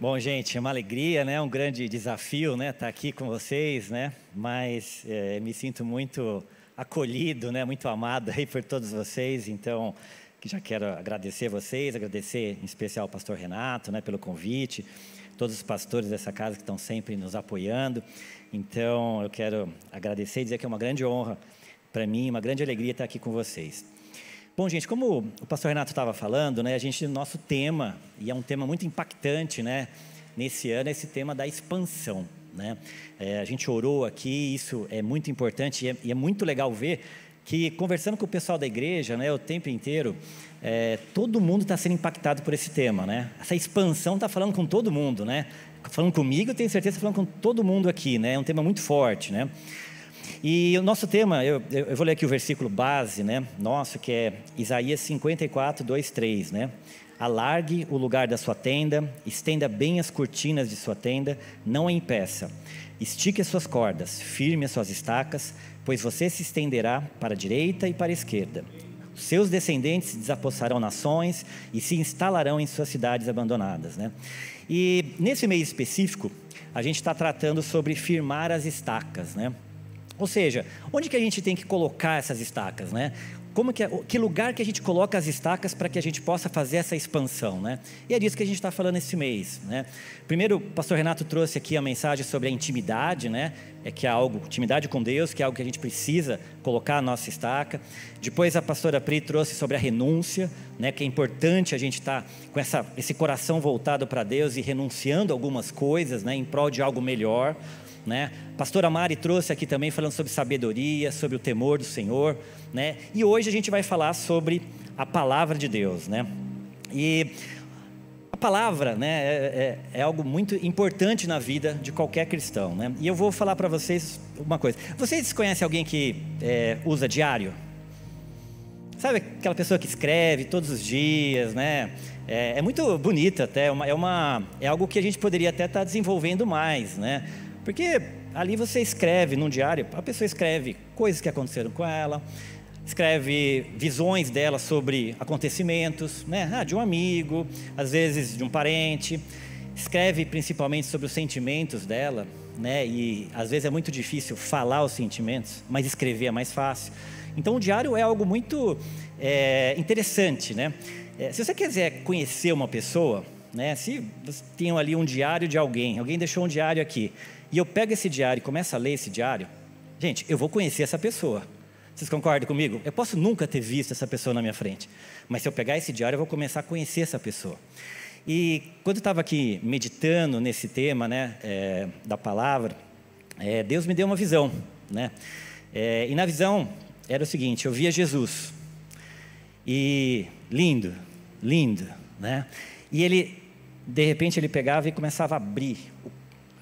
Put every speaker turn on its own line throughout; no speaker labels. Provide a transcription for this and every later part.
Bom, gente, é uma alegria, né? Um grande desafio, né? Estar tá aqui com vocês, né? Mas é, me sinto muito acolhido, né? Muito amado aí por todos vocês. Então, já quero agradecer vocês, agradecer em especial ao Pastor Renato, né? Pelo convite, todos os pastores dessa casa que estão sempre nos apoiando. Então, eu quero agradecer e dizer que é uma grande honra para mim, uma grande alegria estar aqui com vocês. Bom, gente, como o pastor Renato estava falando, né, a gente, nosso tema, e é um tema muito impactante, né, nesse ano, é esse tema da expansão. Né? É, a gente orou aqui, isso é muito importante e é, e é, muito legal ver que, conversando com o pessoal da igreja né, o tempo inteiro, é, todo mundo está sendo impactado por esse tema. Né? Essa expansão está falando com todo mundo. Né? Falando comigo, tenho certeza falando com todo mundo aqui. Né? É um tema muito forte. Né? E o nosso tema, eu, eu vou ler aqui o versículo base, né? Nosso, que é Isaías 54, 2, 3, né? Alargue o lugar da sua tenda, estenda bem as cortinas de sua tenda, não a impeça. Estique as suas cordas, firme as suas estacas, pois você se estenderá para a direita e para a esquerda. Seus descendentes desapossarão nações e se instalarão em suas cidades abandonadas. Né? E nesse meio específico, a gente está tratando sobre firmar as estacas. Né? Ou seja, onde que a gente tem que colocar essas estacas, né? Como que, é, que lugar que a gente coloca as estacas para que a gente possa fazer essa expansão, né? E é disso que a gente está falando esse mês, né? Primeiro, o pastor Renato trouxe aqui a mensagem sobre a intimidade, né? É que é algo, intimidade com Deus, que é algo que a gente precisa colocar a nossa estaca. Depois a pastora Pri trouxe sobre a renúncia, né? Que é importante a gente estar tá com essa, esse coração voltado para Deus e renunciando algumas coisas, né? Em prol de algo melhor. Né? Pastora Mari trouxe aqui também falando sobre sabedoria, sobre o temor do Senhor, né? E hoje a gente vai falar sobre a palavra de Deus, né? E a palavra, né, é, é, é algo muito importante na vida de qualquer cristão, né? E eu vou falar para vocês uma coisa. Vocês conhecem alguém que é, usa diário? Sabe aquela pessoa que escreve todos os dias, né? É, é muito bonita até, é, uma, é, é algo que a gente poderia até estar tá desenvolvendo mais, né? Porque ali você escreve num diário, a pessoa escreve coisas que aconteceram com ela, escreve visões dela sobre acontecimentos, né? Ah, de um amigo, às vezes de um parente, escreve principalmente sobre os sentimentos dela, né? E às vezes é muito difícil falar os sentimentos, mas escrever é mais fácil. Então o diário é algo muito é, interessante, né? É, se você quiser conhecer uma pessoa, né? Se tem ali um diário de alguém, alguém deixou um diário aqui, e eu pego esse diário e começo a ler esse diário, gente, eu vou conhecer essa pessoa. Vocês concordam comigo? Eu posso nunca ter visto essa pessoa na minha frente, mas se eu pegar esse diário, eu vou começar a conhecer essa pessoa. E quando eu estava aqui meditando nesse tema, né, é, da palavra, é, Deus me deu uma visão, né? É, e na visão era o seguinte: eu via Jesus e lindo, lindo, né? E ele, de repente, ele pegava e começava a abrir o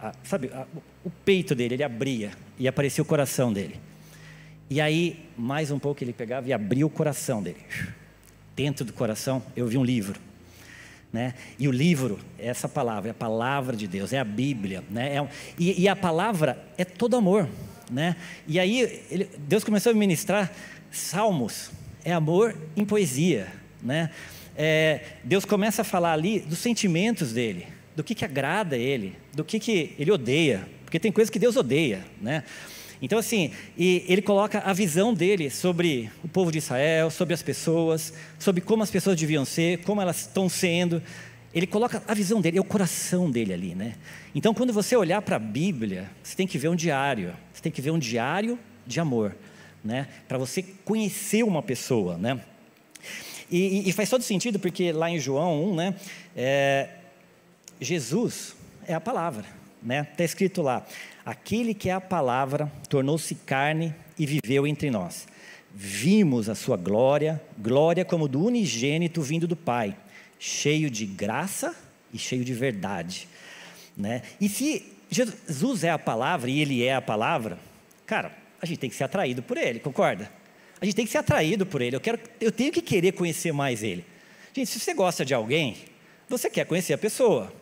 a, sabe, a, o peito dele, ele abria e aparecia o coração dele. E aí, mais um pouco, ele pegava e abria o coração dele. Dentro do coração, eu vi um livro. Né? E o livro é essa palavra, é a palavra de Deus, é a Bíblia. Né? É, e, e, a palavra é todo amor. Né? E aí, ele, Deus começou a ministrar salmos, é amor em poesia. Né? É, Deus começa a falar ali dos sentimentos dele do que, que agrada ele, do que, que ele odeia, porque tem coisas que Deus odeia, né? Então, assim, e ele coloca a visão dele sobre o povo de Israel, sobre as pessoas, sobre como as pessoas deviam ser, como elas estão sendo. Ele coloca a visão dele, é o coração dele ali, né? Então, quando você olhar para a Bíblia, você tem que ver um diário, você tem que ver um diário de amor, né? Para você conhecer uma pessoa, né? E, e, faz todo sentido, porque lá em João 1, né? É, Jesus é a palavra, né? Está escrito lá: aquele que é a palavra tornou-se carne e viveu entre nós. Vimos a sua glória, glória como do unigênito vindo do Pai, cheio de graça e cheio de verdade, né? E se Jesus é a palavra e ele é a palavra, cara, a gente tem que ser atraído por ele, concorda? A gente tem que ser atraído por ele. Eu quero, eu tenho que querer conhecer mais ele. Gente, se você gosta de alguém, você quer conhecer a pessoa.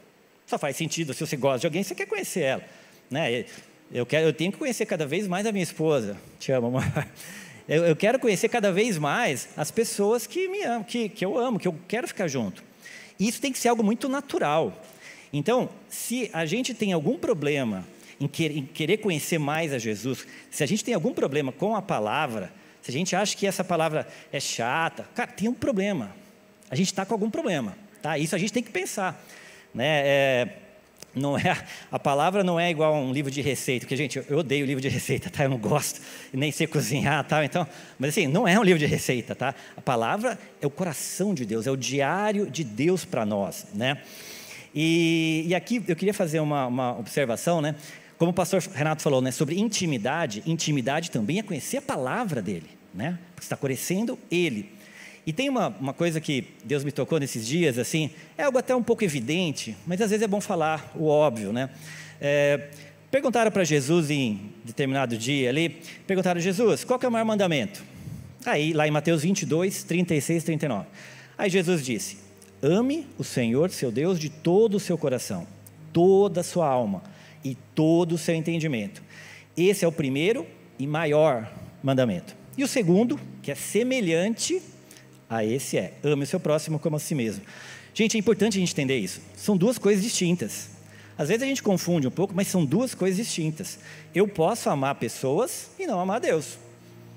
Só faz sentido, se você gosta de alguém, você quer conhecer ela. Né? Eu, quero, eu tenho que conhecer cada vez mais a minha esposa. Te amo, amor. Eu, eu quero conhecer cada vez mais as pessoas que me amam, que, que eu amo, que eu quero ficar junto. E isso tem que ser algo muito natural. Então, se a gente tem algum problema em, querer conhecer mais a Jesus, se a gente tem algum problema com a palavra, se a gente acha que essa palavra é chata, cara, tem um problema. A gente está com algum problema, tá? Isso a gente tem que pensar, né? É, não é a palavra não é igual a um livro de receita, porque gente, eu odeio livro de receita, tá? Eu não gosto, nem sei cozinhar, tá? Então, mas assim, não é um livro de receita, tá? A palavra é o coração de Deus, é o diário de Deus para nós, né? E, e, aqui eu queria fazer uma, uma observação, né? Como o pastor Renato falou, né, sobre intimidade, intimidade também é conhecer a palavra dele, né? Porque está conhecendo ele. E tem uma, uma coisa que Deus me tocou nesses dias, assim, é algo até um pouco evidente, mas às vezes é bom falar o óbvio, né? É, perguntaram para Jesus em determinado dia ali, perguntaram, Jesus, qual é o maior mandamento? Aí, lá em Mateus 22, 36, 39. Aí Jesus disse, ame o Senhor, seu Deus, de todo o seu coração, toda a sua alma e todo o seu entendimento. Esse é o primeiro e maior mandamento. E o segundo, que é semelhante a esse é: ame o seu próximo como a si mesmo. Gente, é importante a gente entender isso. São duas coisas distintas. Às vezes a gente confunde um pouco, mas são duas coisas distintas. Eu posso amar pessoas e não amar Deus.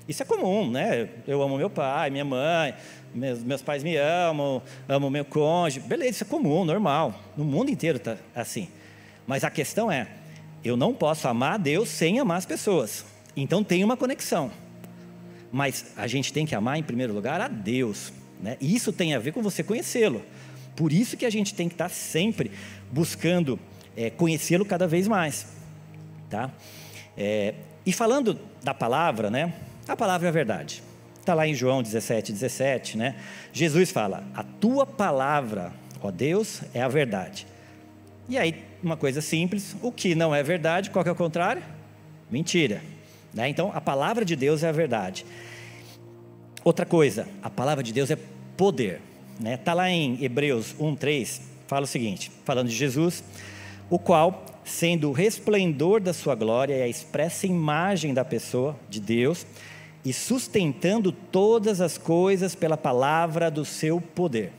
Isso é comum, né? Eu amo meu pai, minha mãe, meus, meus pais me amam, amo meu cônjuge. Beleza, isso é comum, normal. No mundo inteiro está assim. Mas a questão é: eu não posso amar Deus sem amar as pessoas. Então tem uma conexão. Mas a gente tem que amar em primeiro lugar a Deus. Né? E isso tem a ver com você conhecê-lo. Por isso que a gente tem que estar sempre buscando é, conhecê-lo cada vez mais. Tá? É, e falando da palavra, né? A palavra é a verdade. Está lá em João 17, 17, né? Jesus fala: A tua palavra, ó Deus, é a verdade. E aí, uma coisa simples: o que não é verdade, qual que é o contrário? Mentira. Né? Então, a palavra de Deus é a verdade. Outra coisa, a palavra de Deus é poder. Né? Tá lá em Hebreus 1,3, fala o seguinte: falando de Jesus, o qual, sendo o resplendor da sua glória e a expressa imagem da pessoa de Deus, e sustentando todas as coisas pela palavra do seu poder.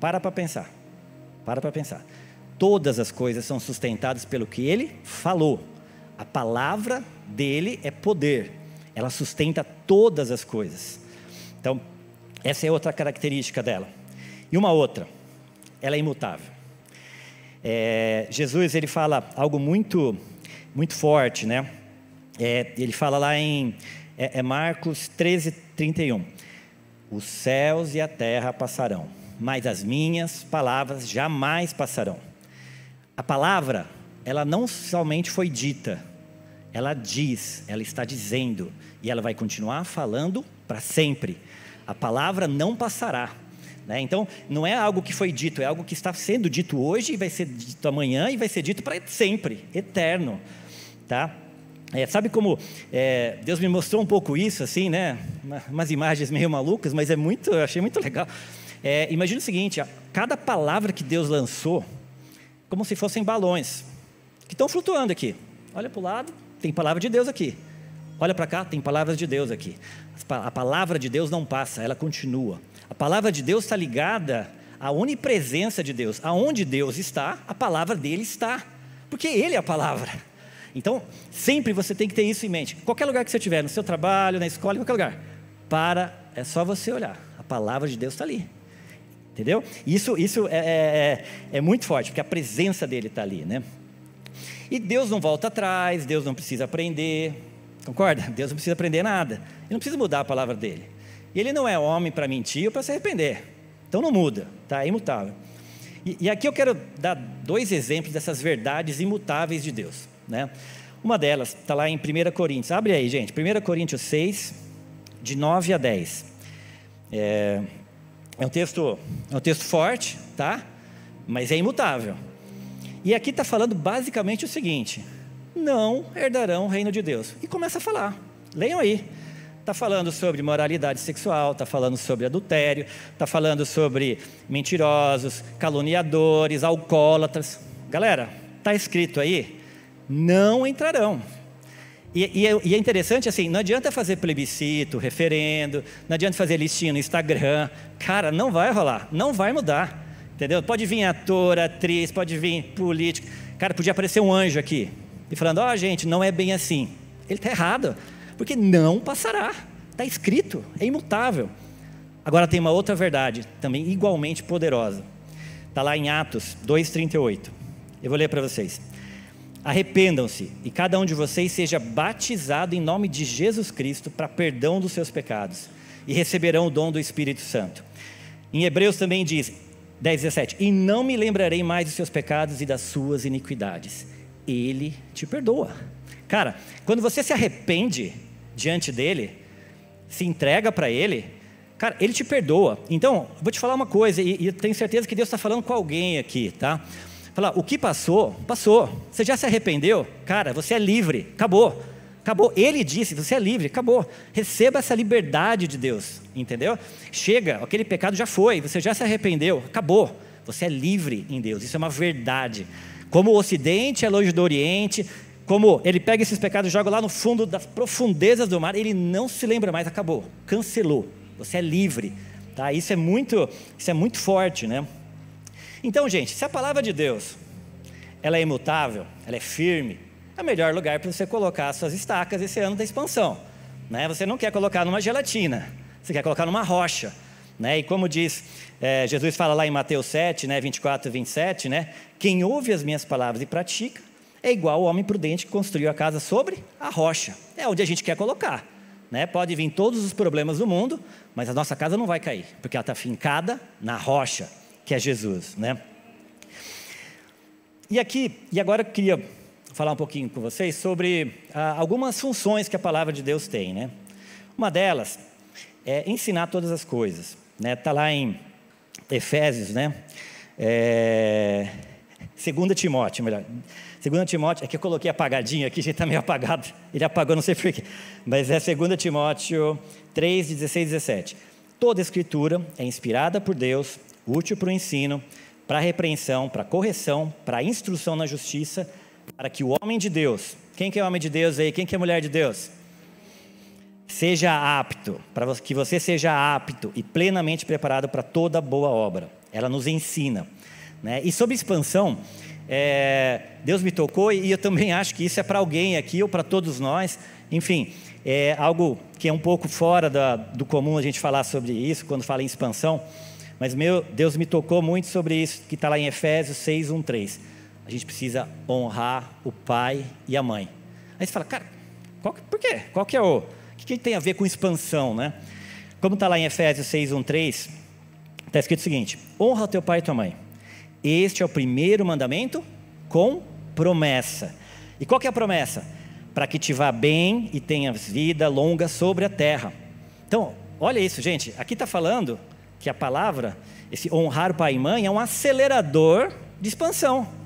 Para para pensar. Para para pensar. Todas as coisas são sustentadas pelo que ele falou. A palavra dele é poder, ela sustenta todas as coisas. Então, essa é outra característica dela. E uma outra, ela é imutável. É, Jesus ele fala algo muito, muito forte, né? É, ele fala lá em é, é Marcos 13, 31. Os céus e a terra passarão, mas as minhas palavras jamais passarão. A palavra, ela não somente foi dita, ela diz, ela está dizendo, e ela vai continuar falando para sempre. A palavra não passará. Né? Então, não é algo que foi dito, é algo que está sendo dito hoje, e vai ser dito amanhã, e vai ser dito para sempre, eterno. Tá? É, sabe como é, Deus me mostrou um pouco isso, assim, né? Umas imagens meio malucas, mas é muito, eu achei muito legal. É, imagina o seguinte: cada palavra que Deus lançou, como se fossem balões, que estão flutuando aqui. Olha para o lado, tem palavra de Deus aqui. Olha para cá, tem palavras de Deus aqui. A palavra de Deus não passa, ela continua. A palavra de Deus está ligada à onipresença de Deus. Aonde Deus está, a palavra dele está. Porque Ele é a palavra. Então, sempre você tem que ter isso em mente. Qualquer lugar que você estiver, no seu trabalho, na escola, em qualquer lugar. Para, é só você olhar. A palavra de Deus está ali. Entendeu? Isso, isso é, é, é, é muito forte, porque a presença dele está ali, né? E Deus não volta atrás, Deus não precisa aprender, concorda? Deus não precisa aprender nada, Ele não precisa mudar a palavra dele. E Ele não é homem para mentir ou para se arrepender, então não muda, tá? É imutável. E, e aqui eu quero dar dois exemplos dessas verdades imutáveis de Deus, né? Uma delas está lá em 1 Coríntios, abre aí, gente, 1 Coríntios 6, de 9 a 10. É, é um texto, é um texto forte, tá? Mas é imutável. E aqui está falando basicamente o seguinte: não herdarão o reino de Deus. E começa a falar. Leiam aí. Está falando sobre moralidade sexual, está falando sobre adultério, está falando sobre mentirosos, caluniadores, alcoólatras. Galera, está escrito aí: não entrarão. E, e, é, e, é interessante assim, não adianta fazer plebiscito, referendo, não adianta fazer listinha no Instagram. Cara, não vai rolar, não vai mudar. Entendeu? Pode vir ator, atriz, pode vir político. Cara, podia aparecer um anjo aqui e falando: Ó, oh, gente, não é bem assim. Ele está errado, porque não passará. Está escrito, é imutável. Agora tem uma outra verdade, também igualmente poderosa. Está lá em Atos 2,38. Eu vou ler para vocês. Arrependam-se e cada um de vocês seja batizado em nome de Jesus Cristo para perdão dos seus pecados e receberão o dom do Espírito Santo. Em Hebreus também diz, 10, 17: E não me lembrarei mais dos seus pecados e das suas iniquidades. Ele te perdoa. Cara, quando você se arrepende diante dele, se entrega para ele, cara, ele te perdoa. Então, vou te falar uma coisa, e, e tenho certeza que Deus está falando com alguém aqui, tá? Falar, o que passou, passou. Você já se arrependeu? Cara, você é livre, acabou. Acabou. Ele disse: você é livre, acabou. Receba essa liberdade de Deus, entendeu? Chega, aquele pecado já foi, você já se arrependeu, acabou. Você é livre em Deus, isso é uma verdade. Como o Ocidente é longe do Oriente, como ele pega esses pecados e joga lá no fundo das profundezas do mar, ele não se lembra mais, acabou, cancelou. Você é livre, tá? Isso é muito, isso é muito forte, né? Então, gente, se a palavra de Deus ela é imutável, ela é firme, é o melhor lugar para você colocar suas estacas esse ano da expansão. Né? Você não quer colocar numa gelatina, você quer colocar numa rocha. Né? E como diz, é, Jesus fala lá em Mateus 7, né, 24 e 27, né? quem ouve as minhas palavras e pratica é igual ao homem prudente que construiu a casa sobre a rocha. É onde a gente quer colocar. Né? Pode vir todos os problemas do mundo, mas a nossa casa não vai cair, porque ela está fincada na rocha que é Jesus, né? E aqui, e agora eu queria falar um pouquinho com vocês sobre ah, algumas funções que a palavra de Deus tem, né? Uma delas é ensinar todas as coisas, né? Tá lá em Efésios, né? É... Segunda Timóteo, melhor. Segunda Timóteo, é que eu coloquei apagadinho aqui, já está meio apagado. Ele apagou, não sei porquê. Mas é Segunda Timóteo 3, 16 17. Toda escritura é inspirada por Deus útil para o ensino, para a repreensão, para a correção, para a instrução na justiça, para que o homem de Deus, quem que é homem de Deus aí? Quem que é mulher de Deus? Seja apto, para que você seja apto e plenamente preparado para toda boa obra. Ela nos ensina. Né? E sobre expansão, é, Deus me tocou e eu também acho que isso é para alguém aqui ou para todos nós. Enfim, é algo que é um pouco fora da, do comum a gente falar sobre isso quando fala em expansão. Mas meu Deus me tocou muito sobre isso, que está lá em Efésios 6, 1, 3. Gente precisa honrar o pai e a mãe. Aí você fala, cara, qual, por quê? Qual que é o. O que, que tem a ver com expansão, né? Como está lá em Efésios 6, 1, 3, está escrito o seguinte: honra teu pai e tua mãe. Este é o primeiro mandamento com promessa. E qual que é a promessa? Para que te vá bem e tenhas vida longa sobre a terra. Então, olha isso, gente. Aqui está falando que a palavra, esse honrar pai e mãe, é um acelerador de expansão.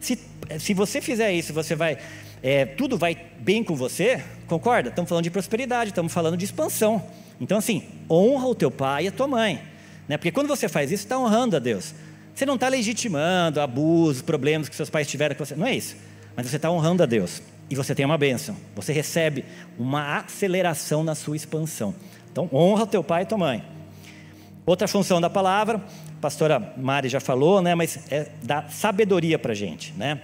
Se, se você fizer isso, você vai, é, tudo vai bem com você, concorda? Estamos falando de prosperidade, estamos falando de expansão. Então, assim, honra o teu pai e a tua mãe. Né? Porque quando você faz isso, está honrando a Deus. Você não está legitimando abusos, problemas que seus pais tiveram com você. Não é isso. Mas você está honrando a Deus. E você tem uma bênção. Você recebe uma aceleração na sua expansão. Então, honra o teu pai e tua mãe. Outra função da palavra, a pastora Mari já falou, né, mas é dar sabedoria para a gente. Né?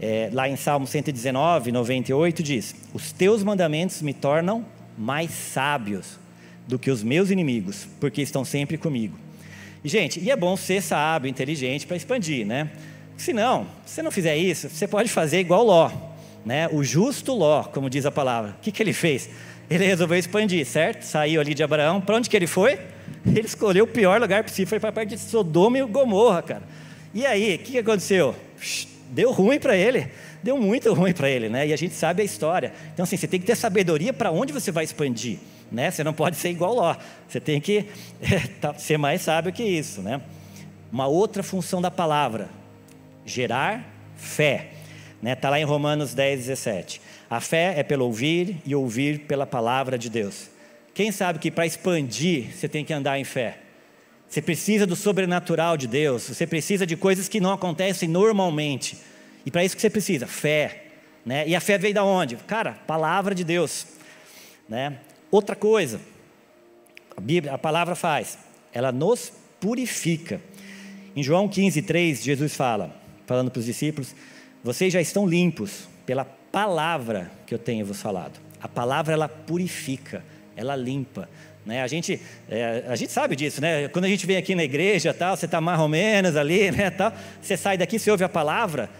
É, lá em Salmo 119, 98 diz: Os teus mandamentos me tornam mais sábios do que os meus inimigos, porque estão sempre comigo. E, gente, e é bom ser sábio, inteligente para expandir, né? Se não, se você não fizer isso, você pode fazer igual Ló, né? O justo Ló, como diz a palavra. O que, que ele fez? Ele resolveu expandir, certo? Saiu ali de Abraão. Para onde que ele foi? Ele escolheu o pior lugar possível, foi para a parte de Sodoma e Gomorra, cara. E aí, o que, aconteceu? Deu ruim para ele, deu muito ruim para ele, né? E a gente sabe a história. Então, assim, você tem que ter sabedoria para onde você vai expandir, né? Você não pode ser igual Ló, você tem que é, ser mais sábio que isso, né? Uma outra função da palavra, gerar fé. Está né? Tá lá em Romanos 10, 17. A fé é pelo ouvir e ouvir pela palavra de Deus. Quem sabe que para expandir você tem que andar em fé? Você precisa do sobrenatural de Deus, você precisa de coisas que não acontecem normalmente. E para isso que você precisa? Fé. Né? E a fé veio da onde? Cara, palavra de Deus. Né? Outra coisa, a, Bíblia, a palavra faz, ela nos purifica. Em João 15, 3, Jesus fala, falando para os discípulos: Vocês já estão limpos pela palavra que eu tenho vos falado. A palavra ela purifica, ela limpa. Né? A, gente, é, a gente sabe disso, né? Quando a gente vem aqui na igreja, tal, você está mais ou menos ali, né, tal, você sai daqui, você ouve a palavra,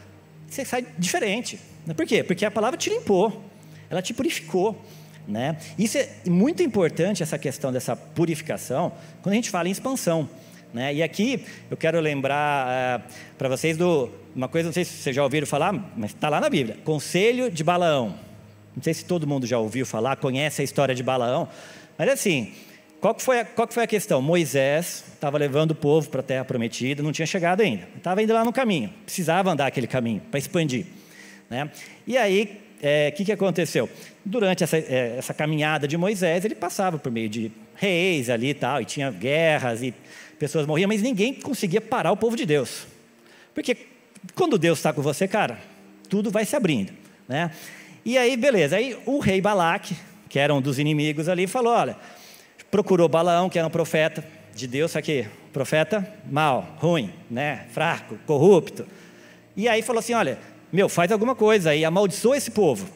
você sai diferente. Por quê? Porque a palavra te limpou, ela te purificou. Né? Isso é muito importante, essa questão dessa purificação, quando a gente fala em expansão. Né? E aqui eu quero lembrar é, para vocês do uma coisa, não sei se vocês já ouviram falar, mas está lá na Bíblia: Conselho de Balaão. Não sei se todo mundo já ouviu falar, conhece a história de Balaão, mas assim, qual que foi a, qual que foi a questão? Moisés estava levando o povo para a terra prometida, não tinha chegado ainda, estava indo lá no caminho, precisava andar aquele caminho para expandir. Né? E aí, o é, que, que aconteceu? Durante essa, é, essa caminhada de Moisés, ele passava por meio de reis ali e tal, e tinha guerras e pessoas morriam, mas ninguém conseguia parar o povo de Deus. Porque quando Deus está com você, cara, tudo vai se abrindo. Né? E aí, beleza. Aí o rei Balaque, que era um dos inimigos ali, falou: olha, procurou Balaão, que era um profeta de Deus, só que profeta mal, ruim, né? fraco, corrupto. E aí falou assim: olha, meu, faz alguma coisa aí, amaldiçoa esse povo.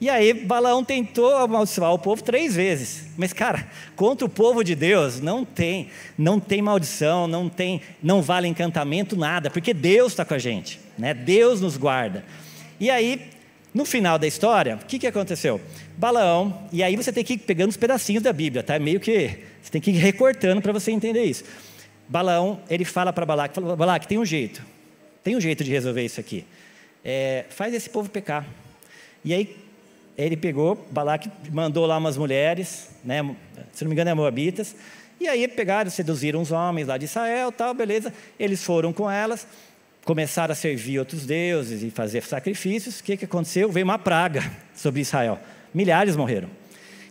E aí Balaão tentou amaldiçoar o povo três vezes. Mas, cara, contra o povo de Deus não tem, não tem maldição, não tem, não vale encantamento, nada, porque Deus está com a gente, né? Deus nos guarda. E aí no final da história, o que, que aconteceu? Balaão, e aí você tem que ir pegando os pedacinhos da Bíblia, tá? Meio que você tem que ir recortando para você entender isso. Balaão, ele fala para Balaque, fala, Balaque, tem um jeito, tem um jeito de resolver isso aqui. É, faz esse povo pecar. E aí ele pegou, Balaque mandou lá umas mulheres, né? Se não me engano é Moabitas, e aí pegaram, seduziram os homens lá de Israel, tal, beleza? Eles foram com elas começaram a servir outros deuses e fazer sacrifícios, o que, que aconteceu? Veio uma praga sobre Israel. Milhares morreram.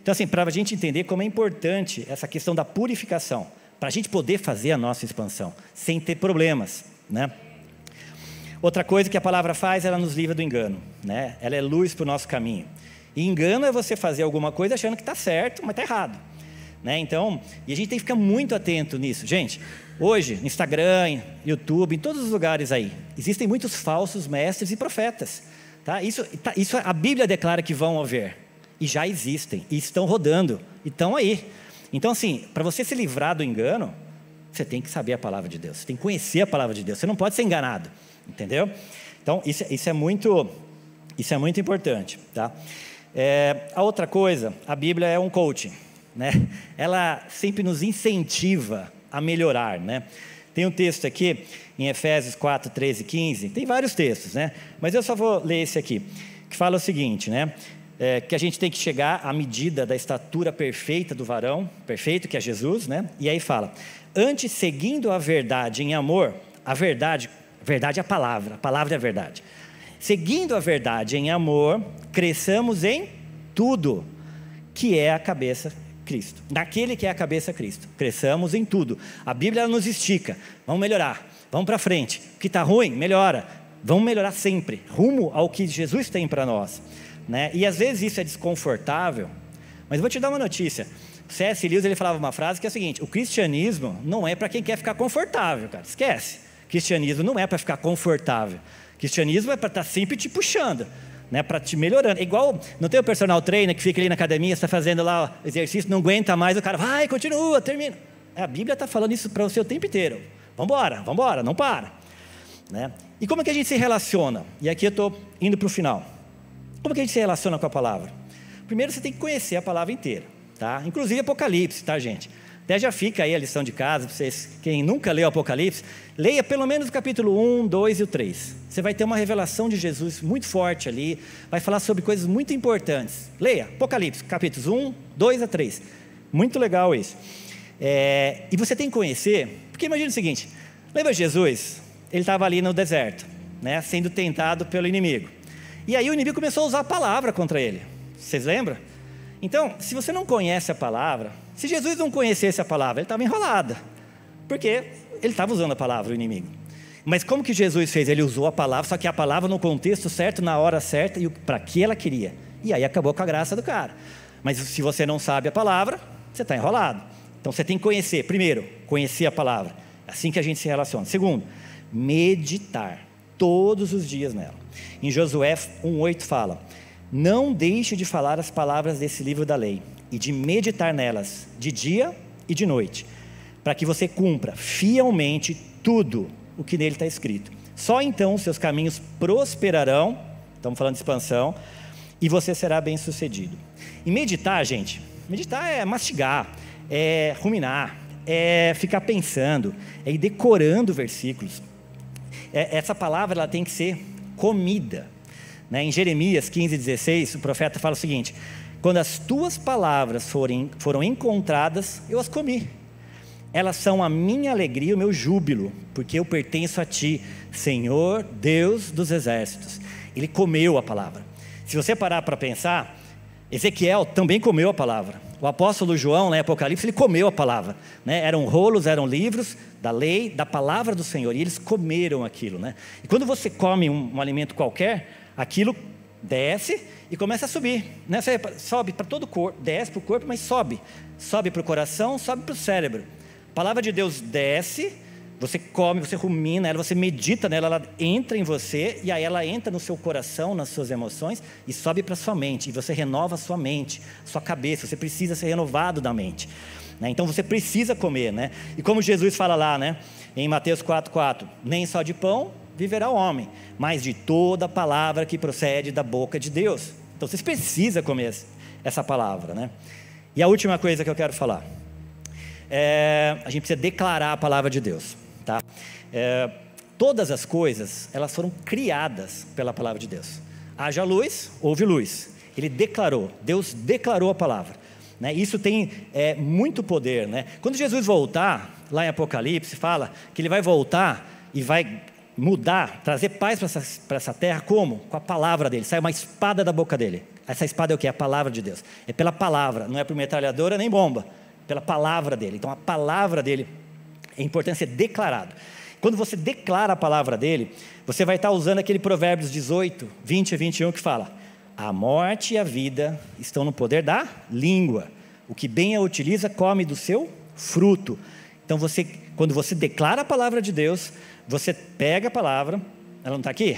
Então, assim, para a gente entender como é importante essa questão da purificação, para a gente poder fazer a nossa expansão, sem ter problemas, né? Outra coisa que a palavra faz, ela nos livra do engano, né? Ela é luz para o nosso caminho. E engano é você fazer alguma coisa achando que está certo, mas está errado. Né? Então, e a gente tem que ficar muito atento nisso. Gente, hoje, Instagram, YouTube, em todos os lugares aí, existem muitos falsos mestres e profetas. Tá? Isso, tá, isso a Bíblia declara que vão haver. E já existem, e estão rodando, e estão aí. Então, assim, para você se livrar do engano, você tem que saber a palavra de Deus, você tem que conhecer a palavra de Deus, você não pode ser enganado, entendeu? Então, isso, isso é muito isso é muito importante. Tá? É, a outra coisa, a Bíblia é um coaching né? Ela sempre nos incentiva a melhorar, né? Tem um texto aqui em Efésios 4, 13 e 15, tem vários textos, né? Mas eu só vou ler esse aqui, que fala o seguinte, né? É, que a gente tem que chegar à medida da estatura perfeita do varão, perfeito que é Jesus, né? E aí fala: antes seguindo a verdade em amor, a verdade, a verdade é a palavra, a palavra é a verdade. Seguindo a verdade em amor, cresçamos em tudo, que é a cabeça Cristo, naquele que é a cabeça Cristo. Cresçamos em tudo. A Bíblia nos estica. Vamos melhorar, vamos para frente. O que está ruim, melhora. Vamos melhorar sempre, rumo ao que Jesus tem para nós. Né? E às vezes isso é desconfortável, mas vou te dar uma notícia. C.S. Lewis ele falava uma frase que é a seguinte: o cristianismo não é para quem quer ficar confortável, cara. Esquece. Cristianismo não é para ficar confortável. Cristianismo é para estar tá sempre te puxando né, para te melhorando. É igual, não tem o personal trainer que fica ali na academia, está fazendo lá exercício, não aguenta mais, o cara vai, continua, termina. A Bíblia está falando isso para você o tempo inteiro. Vamos embora, não para. Né? E como é que a gente se relaciona? E aqui eu estou indo para o final. Como é que a gente se relaciona com a palavra? Primeiro você tem que conhecer a palavra inteira, tá? Inclusive Apocalipse, tá, gente? Até já fica aí a lição de casa, para vocês, quem nunca leu Apocalipse, leia pelo menos o capítulo 1, 2 e o 3. Você vai ter uma revelação de Jesus muito forte ali, vai falar sobre coisas muito importantes. Leia Apocalipse, capítulos 1, 2 a 3. Muito legal isso. É, e você tem que conhecer, porque imagina o seguinte: lembra Jesus? Ele estava ali no deserto, né, sendo tentado pelo inimigo. E aí o inimigo começou a usar a palavra contra ele. Vocês lembram? Então, se você não conhece a palavra, se Jesus não conhecesse a palavra, ele estava enrolado, porque ele estava usando a palavra, o inimigo. Mas como que Jesus fez? Ele usou a palavra, só que a palavra no contexto certo, na hora certa e para que ela queria. E aí acabou com a graça do cara. Mas se você não sabe a palavra, você está enrolado. Então você tem que conhecer, primeiro, conhecer a palavra. Assim que a gente se relaciona. Segundo, meditar todos os dias nela. Em Josué 1,8 fala: Não deixe de falar as palavras desse livro da lei e de meditar nelas de dia e de noite, para que você cumpra fielmente tudo o que nele está escrito. Só então seus caminhos prosperarão, estamos falando de expansão, e você será bem sucedido. E meditar, gente, meditar é mastigar, é ruminar, é ficar pensando, é ir decorando versículos. É, essa palavra ela tem que ser comida. Né? Em Jeremias 15, 16, o profeta fala o seguinte: Quando as tuas palavras forem, foram encontradas, eu as comi. Elas são a minha alegria, o meu júbilo, porque eu pertenço a ti, Senhor, Deus dos exércitos. Ele comeu a palavra. Se você parar para pensar, Ezequiel também comeu a palavra. O apóstolo João, né, Apocalipse, ele comeu a palavra. Né? Eram rolos, eram livros da lei, da palavra do Senhor. E eles comeram aquilo. Né? E quando você come um, um alimento qualquer, aquilo desce e começa a subir. Né? Você sobe para todo o corpo, desce para o corpo, mas sobe. Sobe para o coração, sobe para o cérebro. A palavra de Deus desce você come, você rumina ela, você medita nela, ela entra em você e aí ela entra no seu coração, nas suas emoções e sobe para sua mente. E você renova a sua mente, sua cabeça. Você precisa ser renovado da mente. Né? Então você precisa comer, né? E como Jesus fala lá, né? Em Mateus 4,4: Nem só de pão viverá o homem, mas de toda palavra que procede da boca de Deus. Então você precisa comer essa palavra, né? E a última coisa que eu quero falar. É, a gente precisa declarar a palavra de Deus. Tá? É, todas as coisas, elas foram criadas pela palavra de Deus. Haja luz, houve luz. Ele declarou, Deus declarou a palavra. Né? Isso tem é, muito poder. Né? Quando Jesus voltar, lá em Apocalipse, fala que ele vai voltar e vai mudar, trazer paz para essa, essa terra, como? Com a palavra dele. Sai uma espada da boca dele. Essa espada é o que? É a palavra de Deus. É pela palavra, não é por metralhadora nem bomba. Pela palavra dele. Então a palavra dele é importante ser declarado. Quando você declara a palavra dele, você vai estar usando aquele Provérbios 18, 20 e 21 que fala: A morte e a vida estão no poder da língua. O que bem a utiliza, come do seu fruto. Então, você, quando você declara a palavra de Deus, você pega a palavra, ela não está aqui?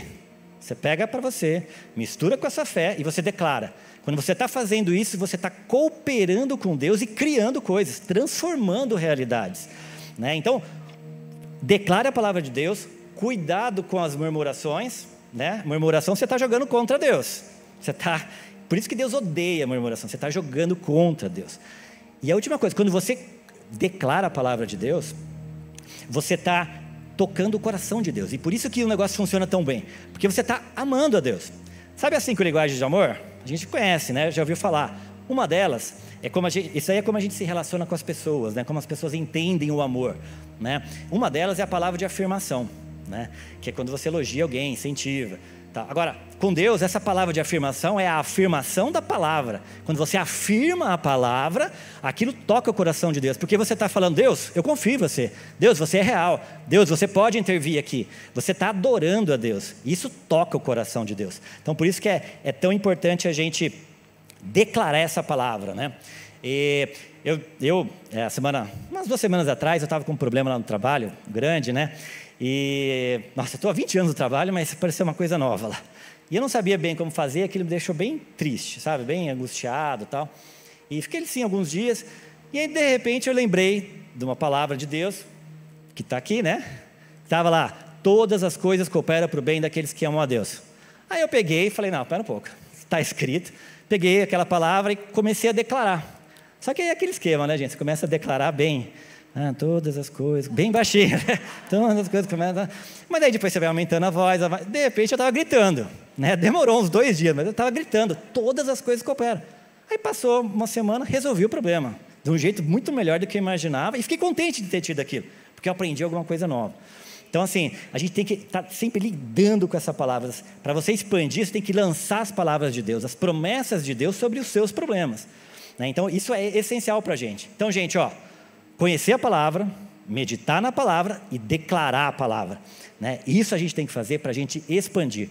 Você pega para você, mistura com essa fé e você declara. Quando você está fazendo isso, você está cooperando com Deus e criando coisas, transformando realidades. Né? Então, declare a palavra de Deus, cuidado com as murmurações. Né? Murmuração você está jogando contra Deus. Você tá, por isso que Deus odeia a murmuração, você está jogando contra Deus. E a última coisa, quando você declara a palavra de Deus, você está tocando o coração de Deus. E por isso que o negócio funciona tão bem. Porque você está amando a Deus. Sabe assim com linguagem de amor? A gente conhece, né? Já ouviu falar. Uma delas é como a gente, isso aí é como a gente se relaciona com as pessoas, né? Como as pessoas entendem o amor, né? Uma delas é a palavra de afirmação, né? Que é quando você elogia alguém, incentiva. Tá. Agora, com Deus, essa palavra de afirmação é a afirmação da palavra. Quando você afirma a palavra, aquilo toca o coração de Deus, porque você está falando, Deus, eu confio em você. Deus, você é real. Deus, você pode intervir aqui. Você está adorando a Deus. Isso toca o coração de Deus. Então, por isso que é, é tão importante a gente declarar essa palavra, né? E eu, eu é, semana, umas duas semanas atrás, eu estava com um problema lá no trabalho, grande, né? E, nossa, estou há 20 anos no trabalho, mas pareceu uma coisa nova lá. E eu não sabia bem como fazer, aquilo me deixou bem triste, sabe? Bem angustiado tal. E fiquei assim alguns dias, e aí de repente eu lembrei de uma palavra de Deus, que está aqui, né? Estava lá, todas as coisas cooperam para o bem daqueles que amam a Deus. Aí eu peguei e falei, não, pera um pouco, está escrito, peguei aquela palavra e comecei a declarar. Só que é aquele esquema, né, gente? Você começa a declarar bem. Ah, todas as coisas, bem baixinho, né? todas as coisas começam. Mas daí depois você vai aumentando a voz, a voz. de repente eu estava gritando, né? Demorou uns dois dias, mas eu estava gritando, todas as coisas cooperam. Aí passou uma semana, resolvi o problema, de um jeito muito melhor do que eu imaginava, e fiquei contente de ter tido aquilo, porque eu aprendi alguma coisa nova. Então, assim, a gente tem que estar tá sempre lidando com essas palavras. Para você expandir, você tem que lançar as palavras de Deus, as promessas de Deus sobre os seus problemas. Né? Então, isso é essencial para a gente. Então, gente, ó, conhecer a palavra, meditar na palavra e declarar a palavra. Né? Isso a gente tem que fazer para a gente expandir.